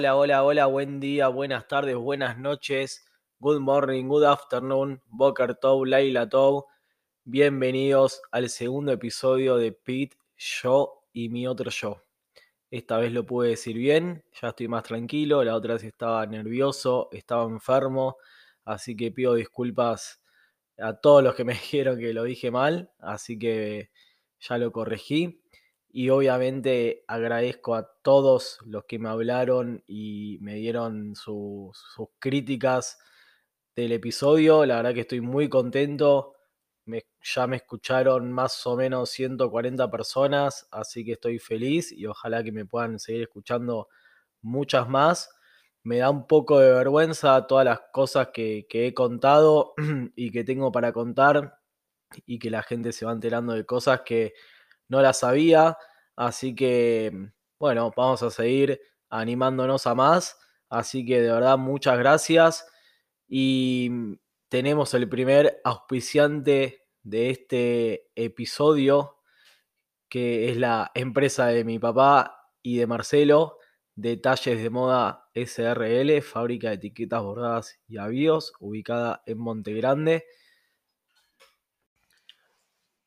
Hola, hola, hola, buen día, buenas tardes, buenas noches, good morning, good afternoon, Boker Tov, Laila Tov. Bienvenidos al segundo episodio de Pete, yo y mi otro yo. Esta vez lo pude decir bien, ya estoy más tranquilo, la otra vez estaba nervioso, estaba enfermo, así que pido disculpas a todos los que me dijeron que lo dije mal, así que ya lo corregí. Y obviamente agradezco a todos los que me hablaron y me dieron sus críticas del episodio. La verdad que estoy muy contento. ya me escucharon más o menos 140 personas, así que estoy feliz y ojalá que me puedan seguir escuchando muchas más. Me da un poco de vergüenza todas las cosas que, que he contado y que tengo para contar y que la gente se va enterando de cosas que no las sabía. Así que, bueno, vamos a seguir animándonos a más. Así que de verdad, muchas gracias. Y tenemos el primer auspiciante de este episodio, que es la empresa de mi papá y de Marcelo, Detalles de Moda SRL, fábrica de etiquetas bordadas y avíos, ubicada en Monte Grande.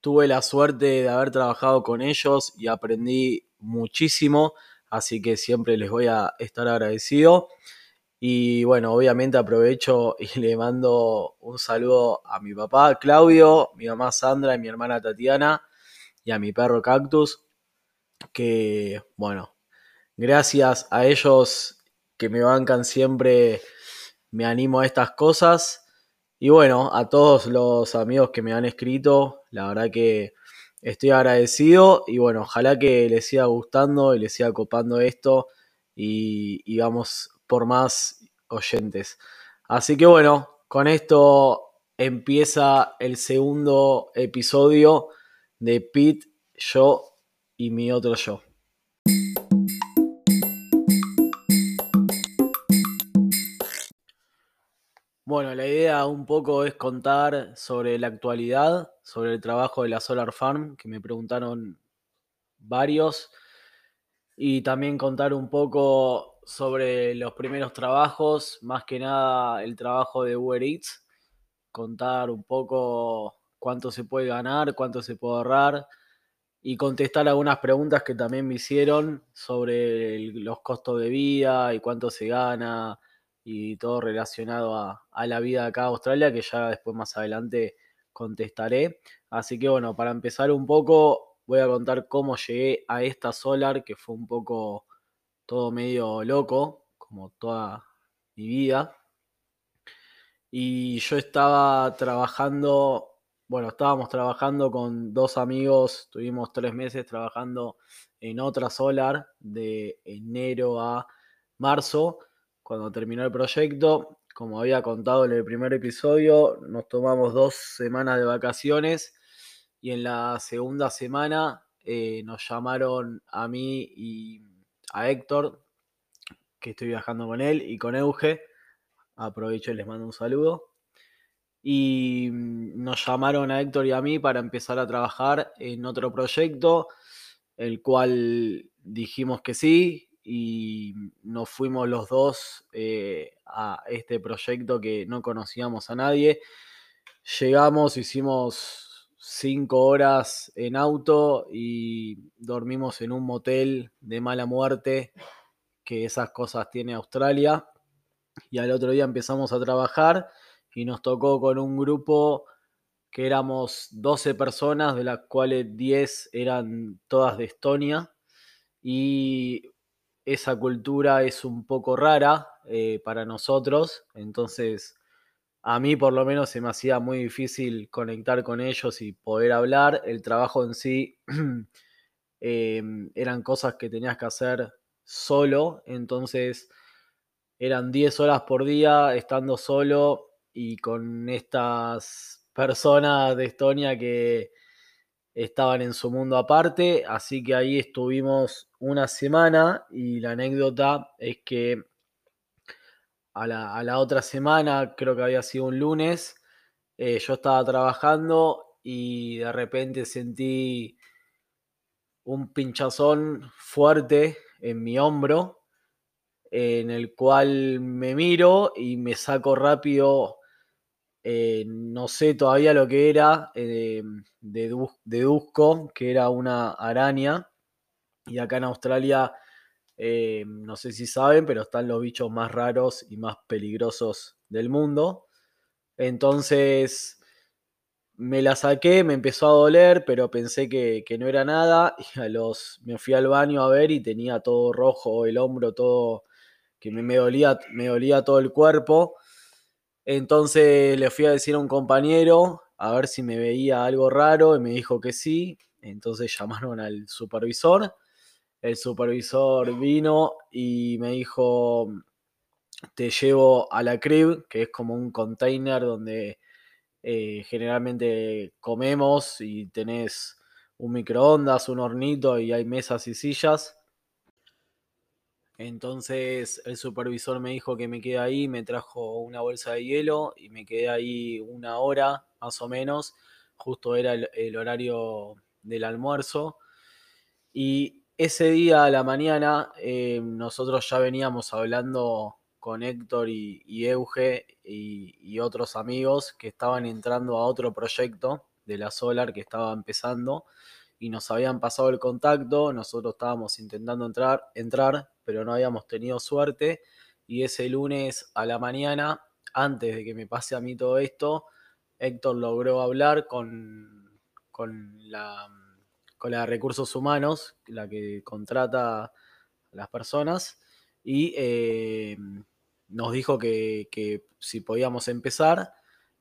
Tuve la suerte de haber trabajado con ellos y aprendí muchísimo, así que siempre les voy a estar agradecido. Y bueno, obviamente aprovecho y le mando un saludo a mi papá Claudio, mi mamá Sandra y mi hermana Tatiana y a mi perro Cactus, que bueno, gracias a ellos que me bancan siempre, me animo a estas cosas y bueno, a todos los amigos que me han escrito, la verdad que estoy agradecido y bueno, ojalá que les siga gustando y les siga copando esto y, vamos por más oyentes. Así que bueno, con esto empieza el segundo episodio de Pete, yo y mi otro yo. Bueno, la idea un poco es contar sobre la actualidad, sobre el trabajo de la Solar Farm, que me preguntaron varios, y también contar un poco sobre los primeros trabajos, más que nada el trabajo de Uber Eats, contar un poco cuánto se puede ganar, cuánto se puede ahorrar y contestar algunas preguntas que también me hicieron sobre los costos de vida y cuánto se gana y todo relacionado a, la vida acá Australia, que ya después más adelante contestaré. Así que bueno, para empezar un poco, voy a contar cómo llegué a esta Solar, que fue un poco todo medio loco, como toda mi vida. Y yo estaba trabajando, bueno, estábamos trabajando con dos amigos, tuvimos tres meses trabajando en otra Solar de enero a marzo cuando terminó el proyecto. Como había contado en el primer episodio, nos tomamos dos semanas de vacaciones y en la segunda semana eh, nos llamaron a mí y a Héctor, que estoy viajando con él, y con Euge. Aprovecho y les mando un saludo. Y mm, nos llamaron a Héctor y a mí para empezar a trabajar en otro proyecto, el cual dijimos que sí, y nos fuimos los dos eh, a este proyecto que no conocíamos a nadie. Llegamos, hicimos cinco horas en auto y dormimos en un motel de mala muerte, que esas cosas tiene Australia. Y al otro día empezamos a trabajar y nos tocó con un grupo que éramos 12 personas, de las cuales 10 eran todas de Estonia. Y esa cultura es un poco rara eh, para nosotros, entonces a mí por lo menos se me hacía muy difícil conectar con ellos y poder hablar. El trabajo en sí em, eran cosas que tenías que hacer solo, entonces eran 10 horas por día estando solo y con estas personas de Estonia que estaban en su mundo aparte, así que ahí estuvimos una semana y la anécdota es que a la, otra semana, creo que había sido un lunes, eh, yo estaba trabajando y de repente sentí un pinchazón fuerte en mi hombro. en el cual me miro y me saco rápido, eh, no sé todavía lo que era, eh, deduzco que era una araña. Y acá en Australia, eh, no sé si saben, pero están los bichos más raros y más peligrosos del mundo. Entonces me la saqué, me empezó a doler, pero pensé que, no era nada. Y a los, me fui al baño a ver y tenía todo rojo, el hombro todo, que me, dolía, me dolía todo el cuerpo. Entonces le fui a decir a un compañero a ver si me veía algo raro y me dijo que sí. Entonces llamaron al supervisor. El supervisor vino y me dijo, te llevo a la crib, que es como un container donde eh, generalmente comemos y tenés un microondas, un hornito y hay mesas y sillas. Entonces el supervisor me dijo que me quede ahí, me trajo una bolsa de hielo y me quedé ahí una hora más o menos. Justo era el, horario del almuerzo. Y ese día a la mañana eh, nosotros ya veníamos hablando con Héctor y, Euge y, otros amigos que estaban entrando a otro proyecto de la Solar que estaba empezando y nos habían pasado el contacto, nosotros estábamos intentando entrar, entrar, pero no habíamos tenido suerte y ese lunes a la mañana, antes de que me pase a mí todo esto, Héctor logró hablar con, con la con la de recursos humanos, la que contrata a las personas, y eh, nos dijo que, si podíamos empezar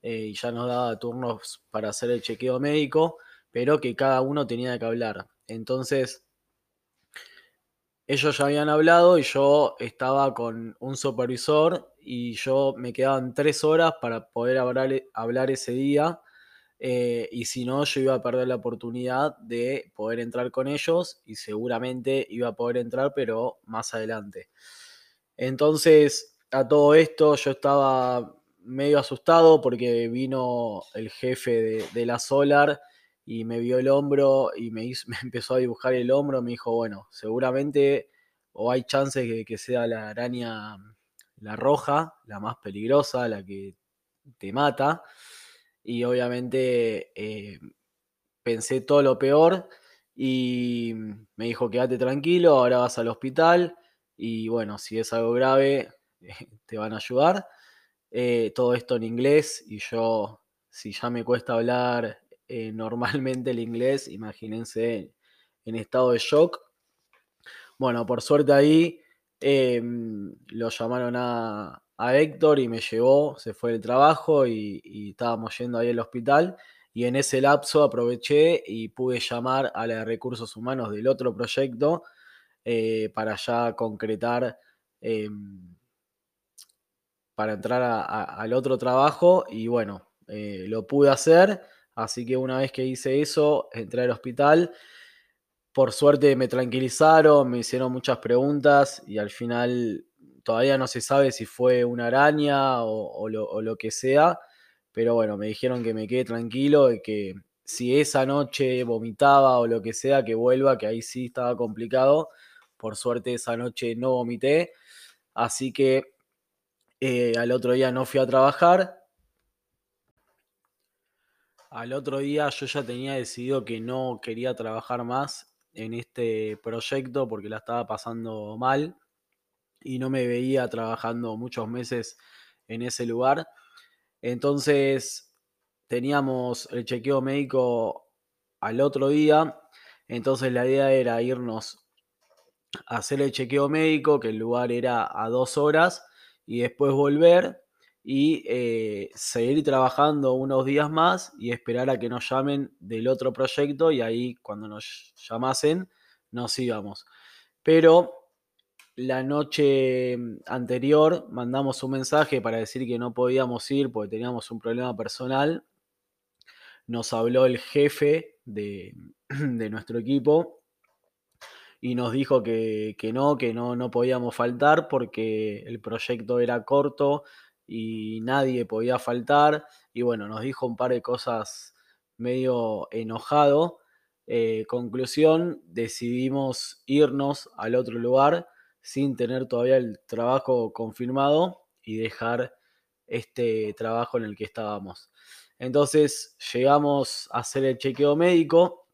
eh, y ya nos daba turnos para hacer el chequeo médico, pero que cada uno tenía que hablar. Entonces, ellos ya habían hablado y yo estaba con un supervisor y yo me quedaban tres horas para poder hablar, ese día. Eh, y si no, yo iba a perder la oportunidad de poder entrar con ellos y seguramente iba a poder entrar, pero más adelante. Entonces, a todo esto yo estaba medio asustado porque vino el jefe de, la Solar y me vio el hombro y me, empezó a dibujar el hombro. Me dijo, bueno, seguramente o hay chances de que sea la araña, la roja, la más peligrosa, la que te mata. Y obviamente eh, pensé todo lo peor y me dijo, quédate tranquilo, ahora vas al hospital. Y bueno, si es algo grave, te van a ayudar. Eh, todo esto en inglés y yo, si ya me cuesta hablar eh, normalmente el inglés, imagínense en estado de shock. Bueno, por suerte ahí em, lo llamaron a, Héctor y me llevó, se fue del trabajo y, estábamos yendo ahí al hospital. Y en ese lapso aproveché y pude llamar a la de recursos humanos del otro proyecto eh, para ya concretar em, para entrar al otro trabajo y bueno, eh, lo pude hacer, así que una vez que hice eso, entré al hospital. Por suerte me tranquilizaron, me hicieron muchas preguntas y al final todavía no se sabe si fue una araña o, lo, que sea, pero bueno, me dijeron que me quede tranquilo y que si esa noche vomitaba o lo que sea, que vuelva, que ahí sí estaba complicado. Por suerte esa noche no vomité, así que eh, al otro día no fui a trabajar. Al otro día yo ya tenía decidido que no quería trabajar más en este proyecto porque la estaba pasando mal y no me veía trabajando muchos meses en ese lugar. Entonces teníamos el chequeo médico al otro día. Entonces la idea era irnos a hacer el chequeo médico, que el lugar era a dos horas, y después volver y eh, seguir trabajando unos días más y esperar a que nos llamen del otro proyecto y ahí cuando nos llamasen nos íbamos. Pero la noche anterior mandamos un mensaje para decir que no podíamos ir porque teníamos un problema personal. Nos habló el jefe de, de nuestro equipo y nos dijo que, no, que no, no podíamos faltar porque el proyecto era corto y nadie podía faltar. Y bueno, nos dijo un par de cosas medio enojado. Eh, conclusión, decidimos irnos al otro lugar sin tener todavía el trabajo confirmado y dejar este trabajo en el que estábamos. Entonces llegamos a hacer el chequeo médico.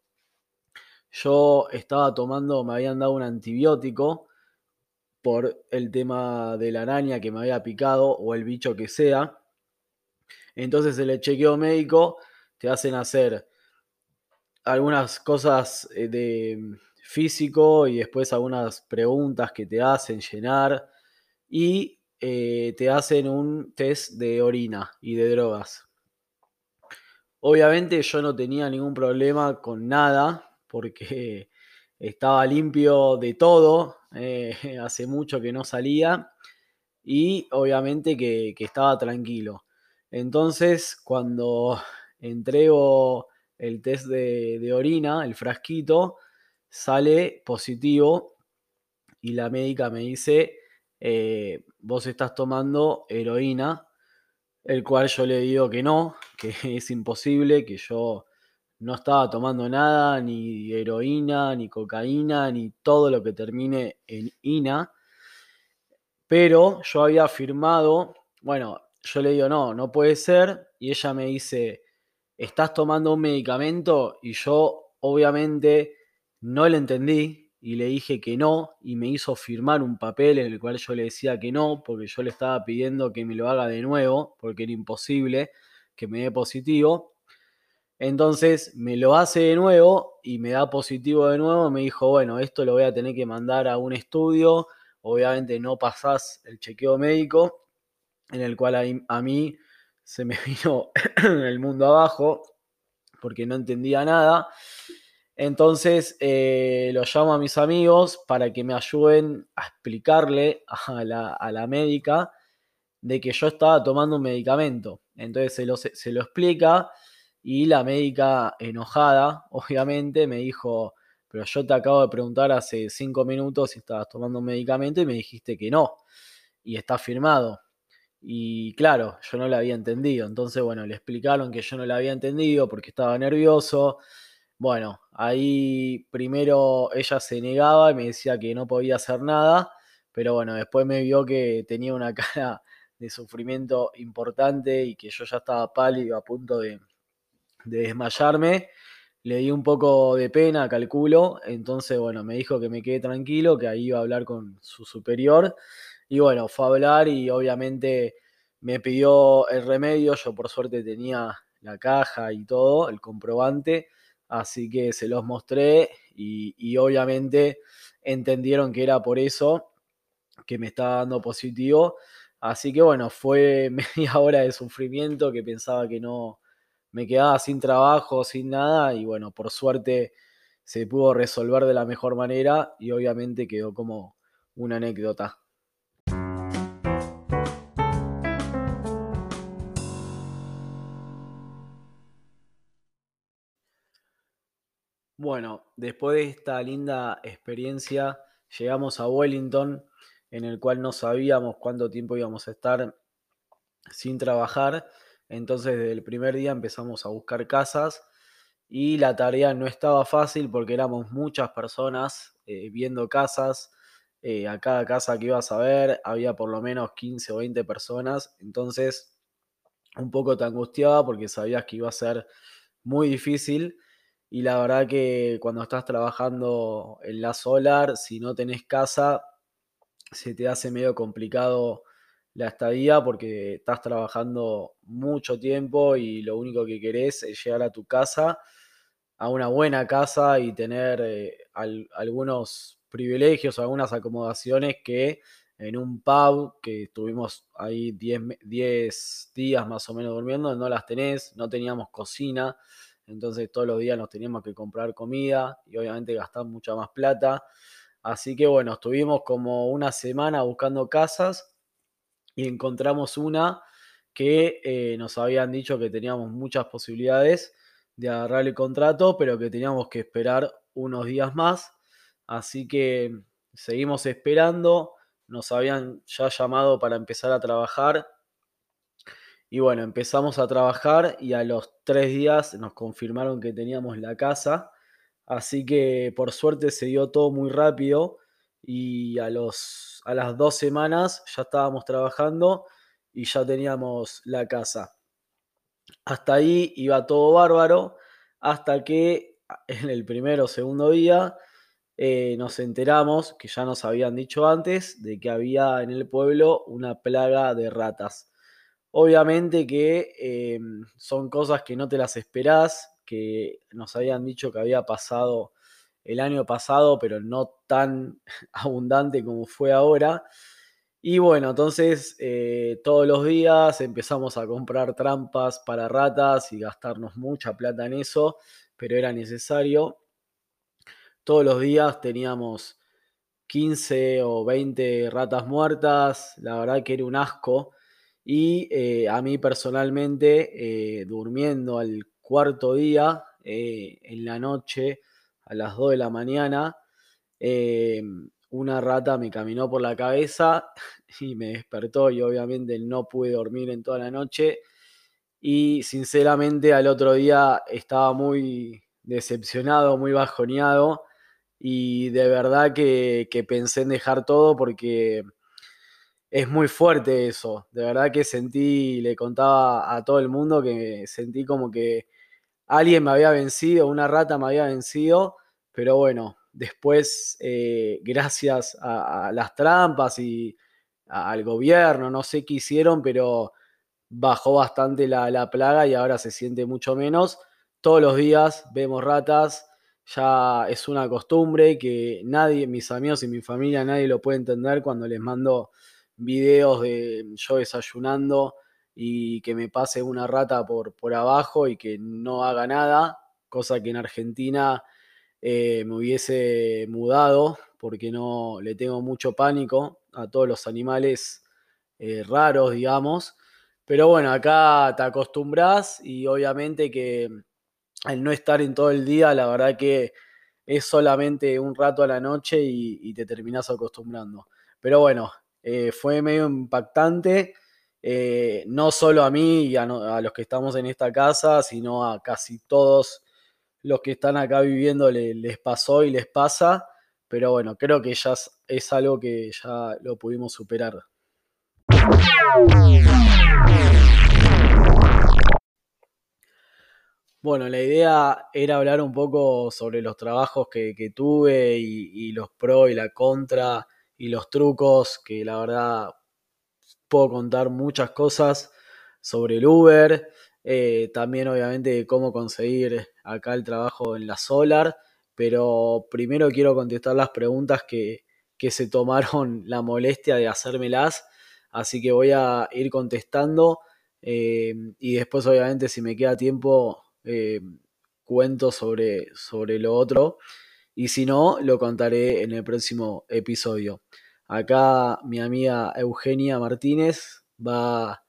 Yo estaba tomando, me habían dado un antibiótico por el tema de la araña que me había picado o el bicho que sea. Entonces en el chequeo médico te hacen hacer algunas cosas eh, de físico y después algunas preguntas que te hacen llenar y eh, te hacen un test de orina y de drogas. Obviamente yo no tenía ningún problema con nada porque estaba limpio de todo, eh, hace mucho que no salía y obviamente que, estaba tranquilo. Entonces cuando entrego el test de, orina, el frasquito, sale positivo y la médica me dice, eh, vos estás tomando heroína, el cual yo le digo que no, que es imposible, que yo no estaba tomando nada, ni heroína, ni cocaína, ni todo lo que termine en INA. Pero yo había firmado, bueno, yo le digo, no, no puede ser. Y ella me dice, estás tomando un medicamento. Y yo obviamente no le entendí y le dije que no. Y me hizo firmar un papel en el cual yo le decía que no, porque yo le estaba pidiendo que me lo haga de nuevo, porque era imposible que me dé positivo. Entonces me lo hace de nuevo y me da positivo de nuevo. Me dijo, bueno, esto lo voy a tener que mandar a un estudio. Obviamente no pasás el chequeo médico, en el cual a, mí se me vino el mundo abajo porque no entendía nada. Entonces eh, lo llamo a mis amigos para que me ayuden a explicarle a la, médica de que yo estaba tomando un medicamento. Entonces se se lo explica y la médica enojada, obviamente, me dijo, pero yo te acabo de preguntar hace cinco minutos si estabas tomando un medicamento y me dijiste que no. Y está firmado. Y claro, yo no la había entendido. Entonces, bueno, le explicaron que yo no la había entendido porque estaba nervioso. Bueno, ahí primero ella se negaba y me decía que no podía hacer nada. Pero bueno, después me vio que tenía una cara de sufrimiento importante y que yo ya estaba pálido a punto de, de desmayarme. Le di un poco de pena, calculo. Entonces, bueno, me dijo que me quede tranquilo, que ahí iba a hablar con su superior. Y bueno, fue a hablar y obviamente me pidió el remedio. Yo por suerte tenía la caja y todo, el comprobante. Así que se los mostré y, y obviamente entendieron que era por eso que me estaba dando positivo. Así que bueno, fue media hora de sufrimiento que pensaba que no, me quedaba sin trabajo, sin nada y bueno, por suerte se pudo resolver de la mejor manera y obviamente quedó como una anécdota. Bueno, después de esta linda experiencia, llegamos a Wellington, en el cual no sabíamos cuánto tiempo íbamos a estar sin trabajar entonces desde el primer día empezamos a buscar casas y la tarea no estaba fácil porque éramos muchas personas eh, viendo casas. Eh, a cada casa que ibas a ver había por lo menos 15 o 20 personas. Entonces un poco te angustiaba porque sabías que iba a ser muy difícil. Y la verdad que cuando estás trabajando en la solar, si no tenés casa, se te hace medio complicado la estadía porque estás trabajando mucho tiempo y lo único que querés es llegar a tu casa, a una buena casa y tener eh, algunos privilegios, algunas acomodaciones que en un pub que estuvimos ahí 10 días más o menos durmiendo, no las tenés, no teníamos cocina, entonces todos los días nos teníamos que comprar comida y obviamente gastar mucha más plata. Así que bueno, estuvimos como una semana buscando casas y encontramos una que eh, nos habían dicho que teníamos muchas posibilidades de agarrar el contrato, pero que teníamos que esperar unos días más. Así que seguimos esperando, nos habían ya llamado para empezar a trabajar. Y bueno, empezamos a trabajar y a los tres días nos confirmaron que teníamos la casa. Así que por suerte se dio todo muy rápido y a, los, a las dos semanas ya estábamos trabajando y ya teníamos la casa. Hasta ahí iba todo bárbaro, hasta que en el primero o segundo día eh, nos enteramos, que ya nos habían dicho antes, de que había en el pueblo una plaga de ratas. Obviamente que em, son cosas que no te las esperás, que nos habían dicho que había pasado el año pasado, pero no tan abundante como fue ahora. Y bueno, entonces eh, todos los días empezamos a comprar trampas para ratas y gastarnos mucha plata en eso, pero era necesario. Todos los días teníamos 15 o 20 ratas muertas, la verdad que era un asco. Y eh, a mí personalmente, eh, durmiendo al cuarto día, en la noche, a las 2 de la mañana, una rata me caminó por la cabeza y me despertó y obviamente no pude dormir en toda la noche. Y sinceramente al otro día estaba muy decepcionado, muy bajoneado y de verdad que, pensé en dejar todo porque es muy fuerte eso, de verdad que sentí, le contaba a todo el mundo que sentí como que alguien me había vencido, una rata me había vencido, pero bueno, Después, eh, gracias a, las trampas y al gobierno, no sé qué hicieron, pero bajó bastante la, plaga y ahora se siente mucho menos. Todos los días vemos ratas, ya es una costumbre que nadie, mis amigos y mi familia, nadie lo puede entender cuando les mando videos de yo desayunando y que me pase una rata por, por abajo y que no haga nada, cosa que en Argentina eh, me hubiese mudado porque no le tengo mucho pánico a todos los animales eh, raros, digamos. Pero bueno, acá te acostumbras y obviamente que al no estar en todo el día, la verdad que es solamente un rato a la noche y, te terminas acostumbrando. Pero bueno, eh, fue medio impactante, no solo a mí y a, los que estamos en esta casa, sino a casi todos los que están acá viviendo les, pasó y les pasa, pero bueno, creo que ya es, algo que ya lo pudimos superar. Bueno, la idea era hablar un poco sobre los trabajos que, tuve y, los pros y la contra y los trucos, que la verdad puedo contar muchas cosas sobre el Uber, eh, también obviamente cómo conseguir acá el trabajo en la Solar, pero primero quiero contestar las preguntas que, se tomaron la molestia de hacérmelas, así que voy a ir contestando eh, y después obviamente si me queda tiempo eh, cuento sobre, sobre lo otro y si no lo contaré en el próximo episodio. Acá mi amiga Eugenia Martínez va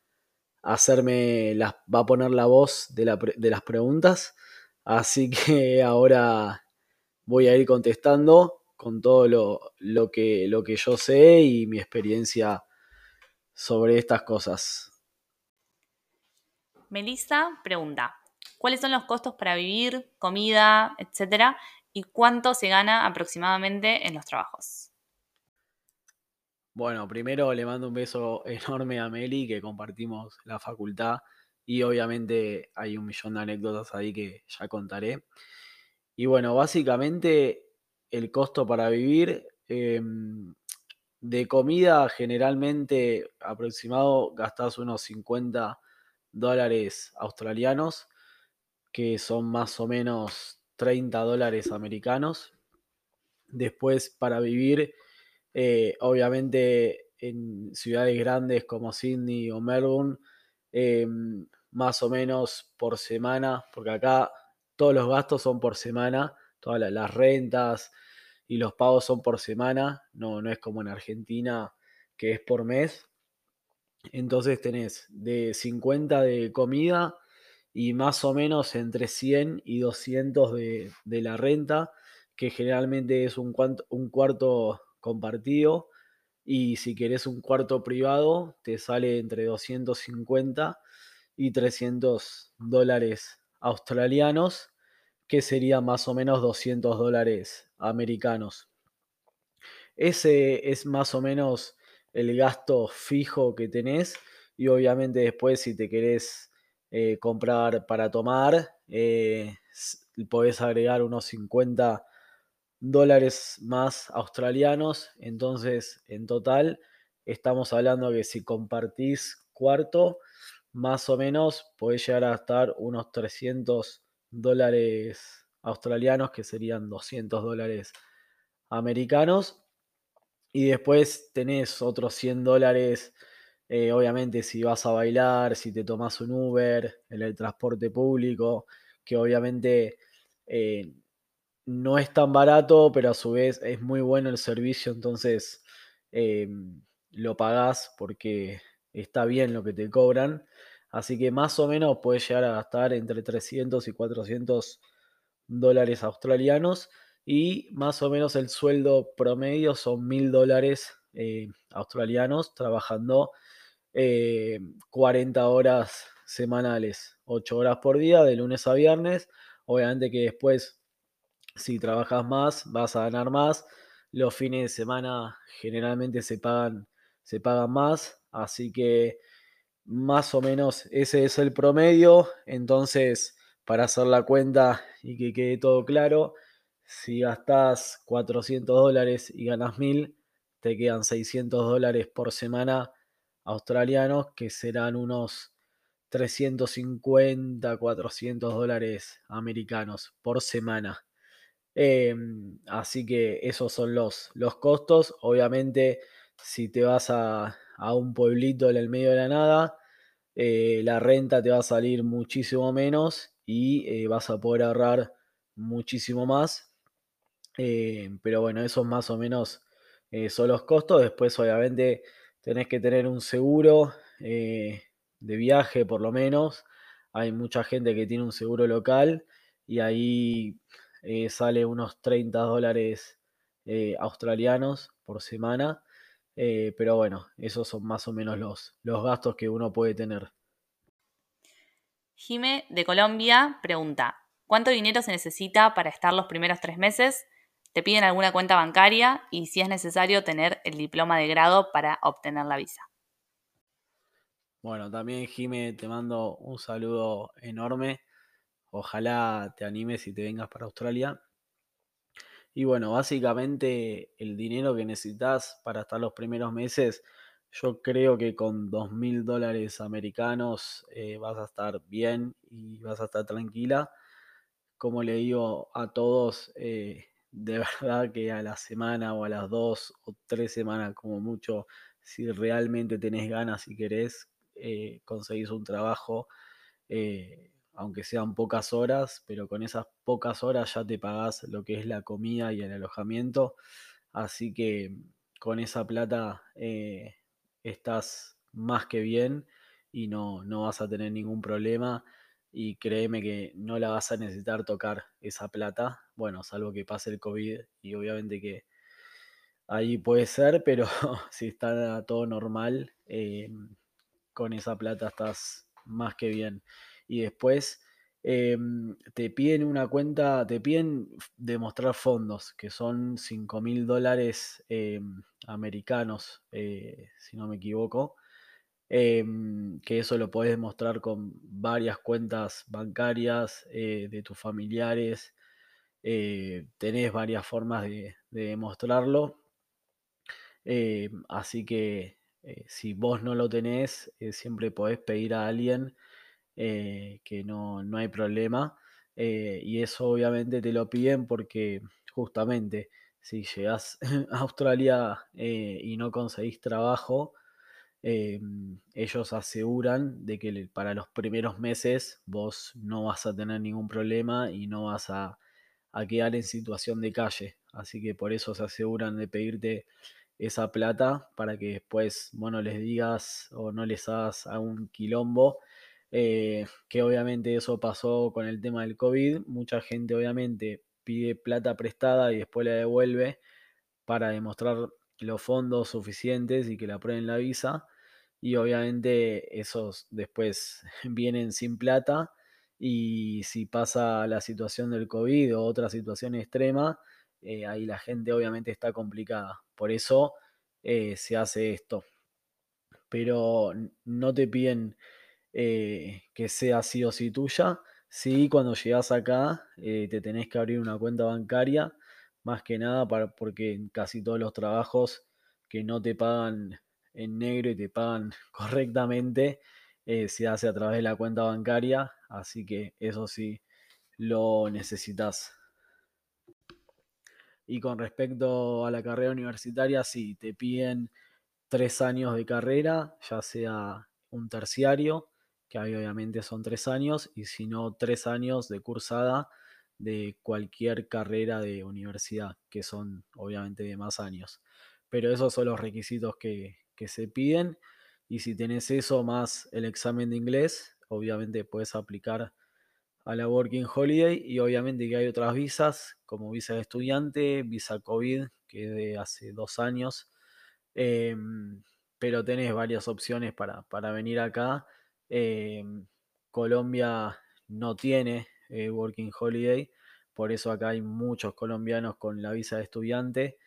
hacerme las, va a poner la voz de, las preguntas. Así que ahora voy a ir contestando con todo lo, que, lo que yo sé y mi experiencia sobre estas cosas. Melissa pregunta, ¿cuáles son los costos para vivir, comida, etcétera? ¿Y cuánto se gana aproximadamente en los trabajos? Bueno, primero le mando un beso enorme a Meli, que compartimos la facultad y obviamente hay un millón de anécdotas ahí que ya contaré. Y bueno, básicamente el costo para vivir em, de comida generalmente aproximado gastas unos 50 dólares australianos, que son más o menos 30 dólares americanos. Después para vivir eh, obviamente en ciudades grandes como Sydney o Melbourne, eh, más o menos por semana, porque acá todos los gastos son por semana, todas las, rentas y los pagos son por semana, no, no es como en Argentina que es por mes. Entonces tenés de 50 de comida y más o menos entre 100 y 200 de, de la renta, que generalmente es un, un cuarto compartido. Y si querés un cuarto privado, te sale entre 250 y 300 dólares australianos, que sería más o menos 200 dólares americanos. ese es más o menos el gasto fijo que tenés y obviamente después si te querés eh, comprar para tomar, eh, podés agregar unos 50 dólares más australianos. Entonces, en total, estamos hablando que si compartís cuarto, más o menos podés llegar a gastar unos 300 dólares australianos, que serían 200 dólares americanos. Y después tenés otros 100 dólares, eh, obviamente si vas a bailar, si te tomas un Uber, en el transporte público, que obviamente eh, no es tan barato, pero a su vez es muy bueno el servicio, entonces em, lo pagás porque está bien lo que te cobran. Así que más o menos puedes llegar a gastar entre 300 y 400 dólares australianos y más o menos el sueldo promedio son 1000 dólares eh, australianos trabajando 40 eh, horas semanales, 8 horas por día de lunes a viernes. Obviamente que después si trabajas más vas a ganar más. Los fines de semana generalmente se pagan, se pagan más, así que más o menos ese es el promedio. Entonces, para hacer la cuenta y que quede todo claro, si gastas 400 dólares y ganas 1000, te quedan 600 dólares por semana australianos, que serán unos 350, 400 dólares americanos por semana. Em, así que esos son los, los costos. Obviamente, si te vas a, a un pueblito en el medio de la nada, eh, la renta te va a salir muchísimo menos y eh, vas a poder ahorrar muchísimo más. Eh, pero bueno, esos más o menos son los costos. Después, obviamente, tenés que tener un seguro de viaje, por lo menos. Hay mucha gente que tiene un seguro local y ahí sale unos 30 dólares australianos por semana. Eh, pero bueno, esos son más o menos los, los gastos que uno puede tener. Jime de Colombia pregunta, ¿cuánto dinero se necesita para estar los primeros tres meses? ¿Te piden alguna cuenta bancaria? Y si es necesario tener el diploma de grado para obtener la visa. Bueno, también Jime, te mando un saludo enorme. Ojalá te animes y te vengas para Australia. Y bueno, básicamente el dinero que necesitas para estar los primeros meses, yo creo que con dos mil dólares americanos eh, vas a estar bien y vas a estar tranquila. Como le digo a todos, eh, de verdad que a la semana o a las dos o tres semanas como mucho, si realmente tenés ganas y querés, eh, conseguís un trabajo aunque sean pocas horas, pero con esas pocas horas ya te pagás lo que es la comida y el alojamiento. Así que con esa plata eh, estás más que bien y no, no vas a tener ningún problema. Y créeme que no la vas a necesitar tocar esa plata. Bueno, salvo que pase el COVID y obviamente que ahí puede ser, pero si está todo normal, eh, con esa plata estás más que bien y después em, te piden una cuenta, te piden demostrar fondos, que son 5 mil dólares em, americanos, eh, si no me equivoco. Em, que eso lo puedes demostrar con varias cuentas bancarias eh, de tus familiares. Eh, tenés varias formas de, de demostrarlo. así que si vos no lo tenés, siempre podés pedir a alguien eh, que no, hay problema. Eh, y eso obviamente te lo piden porque justamente si llegas a Australia eh, y no conseguís trabajo, ellos aseguran de que para los primeros meses vos no vas a tener ningún problema y no vas a, a quedar en situación de calle. Así que por eso se aseguran de pedirte esa plata para que después, bueno, les digas o no les hagas a un quilombo eh, que obviamente eso pasó con el tema del COVID. Mucha gente obviamente pide plata prestada y después la devuelve para demostrar los fondos suficientes y que le aprueben la visa. Y obviamente esos después vienen sin plata y si pasa la situación del COVID o otra situación extrema, eh, ahí la gente obviamente está complicada. Por eso eh, se hace esto. Pero no te piden eh, que sea sí o sí tuya. Sí, cuando llegas acá te tenés que abrir una cuenta bancaria, más que nada para, porque en casi todos los trabajos que no te pagan en negro y te pagan correctamente, se hace a través de la cuenta bancaria, así que eso sí lo necesitas. Y con respecto a la carrera universitaria, sí, te piden tres años de carrera, ya sea un terciario, que obviamente son tres años, y si no, tres años de cursada de cualquier carrera de universidad, que son obviamente de más años. Pero esos son los requisitos que, que se piden. Y si tenés eso más el examen de inglés, obviamente puedes aplicar a la Working Holiday y obviamente que hay otras visas como visa de estudiante, visa COVID, que es de hace dos años, em, pero tenés varias opciones para, venir acá. Em, Colombia no tiene eh, Working Holiday, por eso acá hay muchos colombianos con la visa de estudiante,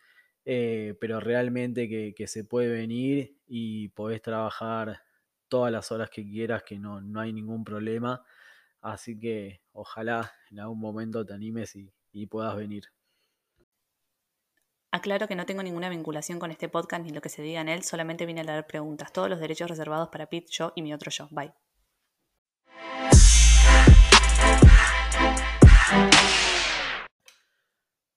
eh, pero realmente que, se puede venir y podés trabajar todas las horas que quieras, que no, no hay ningún problema. Así que ojalá en algún momento te animes y, puedas venir. Aclaro que no tengo ninguna vinculación con este podcast ni lo que se diga en él, solamente vine a leer preguntas. Todos los derechos reservados para Pete, yo y mi otro yo. Bye.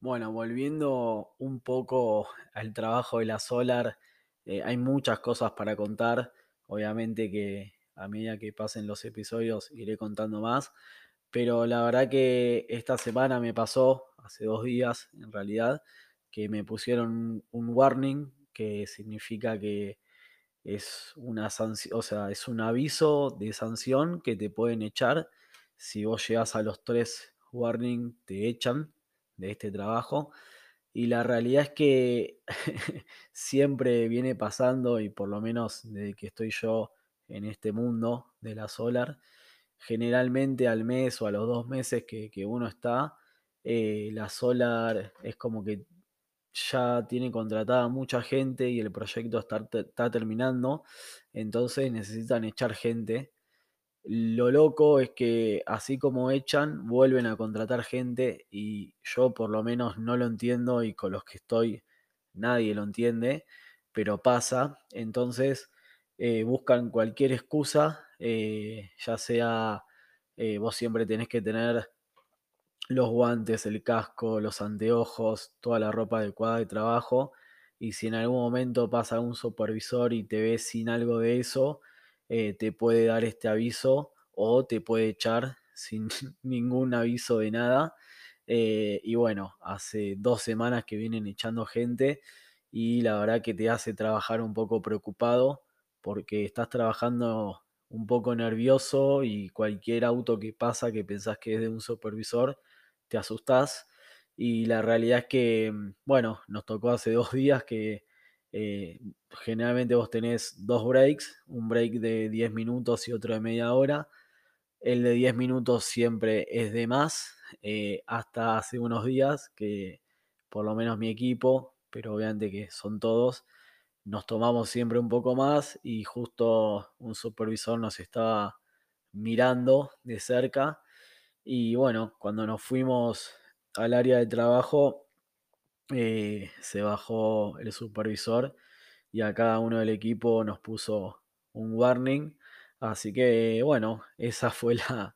Bueno, volviendo un poco al trabajo de la Solar, eh, hay muchas cosas para contar. Obviamente que a medida que pasen los episodios iré contando más. Pero la verdad que esta semana me pasó, hace dos días en realidad, que me pusieron un warning, que significa que es una o sea, es un aviso de sanción que te pueden echar. Si vos llegas a los tres warning, te echan de este trabajo. Y la realidad es que siempre viene pasando, y por lo menos desde que estoy yo en este mundo de la solar. Generalmente al mes o a los dos meses que, uno está, eh, la solar es como que ya tiene contratada mucha gente y el proyecto está, terminando, entonces necesitan echar gente. Lo loco es que así como echan, vuelven a contratar gente y yo por lo menos no lo entiendo y con los que estoy nadie lo entiende, pero pasa. Entonces eh, buscan cualquier excusa, eh, ya sea eh, vos siempre tenés que tener los guantes, el casco, los anteojos, toda la ropa adecuada de trabajo. Y si en algún momento pasa un supervisor y te ves sin algo de eso, te puede dar este aviso o te puede echar sin ningún aviso de nada. y bueno, hace dos semanas que vienen echando gente y la verdad que te hace trabajar un poco preocupado porque estás trabajando un poco nervioso y cualquier auto que pasa que pensás que es de un supervisor, te asustás. Y la realidad es que, mm, bueno, nos tocó hace dos días que eh, generalmente vos tenés dos breaks, un break de 10 minutos y otro de media hora. El de 10 minutos siempre es de más, eh, hasta hace unos días que por lo menos mi equipo, pero obviamente que son todos, nos tomamos siempre un poco más y justo un supervisor nos estaba mirando de cerca y bueno, cuando nos fuimos al área de trabajo eh, se bajó el supervisor y a cada uno del equipo nos puso un warning. Así que bueno, esa fue la,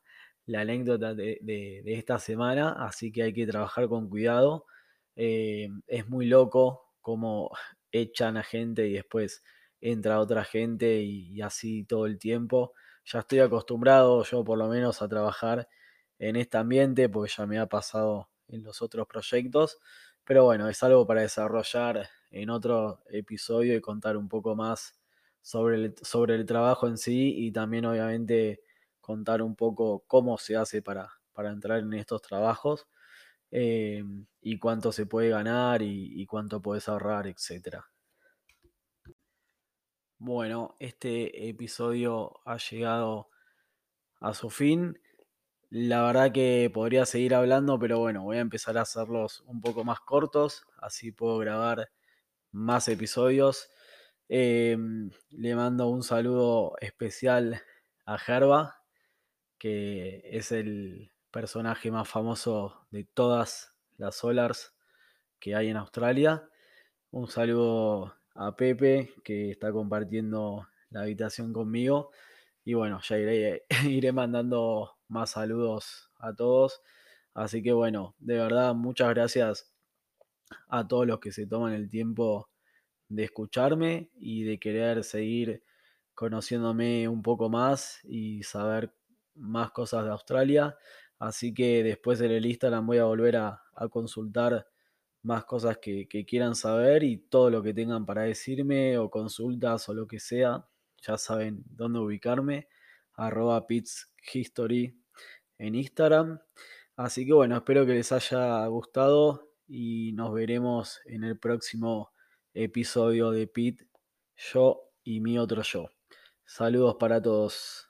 anécdota de, esta semana, así que hay que trabajar con cuidado. Eh, es muy loco como echan a gente y después entra otra gente y, así todo el tiempo. Ya estoy acostumbrado yo por lo menos a trabajar en este ambiente porque ya me ha pasado en los otros proyectos. Pero bueno, es algo para desarrollar en otro episodio y contar un poco más sobre el, sobre el trabajo en sí y también obviamente contar un poco cómo se hace para, para entrar en estos trabajos. Eh, y cuánto se puede ganar y, cuánto puedes ahorrar, etc. Bueno, este episodio ha llegado a su fin. La verdad que podría seguir hablando, pero bueno, voy a empezar a hacerlos un poco más cortos, así puedo grabar más episodios. Em, le mando un saludo especial a Gerba, que es el personaje más famoso de todas las Solars que hay en Australia. Un saludo a Pepe, que está compartiendo la habitación conmigo. Y bueno, ya iré, iré mandando más saludos a todos. Así que bueno, de verdad, muchas gracias a todos los que se toman el tiempo de escucharme y de querer seguir conociéndome un poco más y saber más cosas de Australia. Así que después en el Instagram voy a volver a, consultar más cosas que, quieran saber y todo lo que tengan para decirme o consultas o lo que sea, ya saben dónde ubicarme, arroba History en Instagram. Así que bueno, espero que les haya gustado y nos veremos en el próximo episodio de Pit, yo y mi otro yo. Saludos para todos.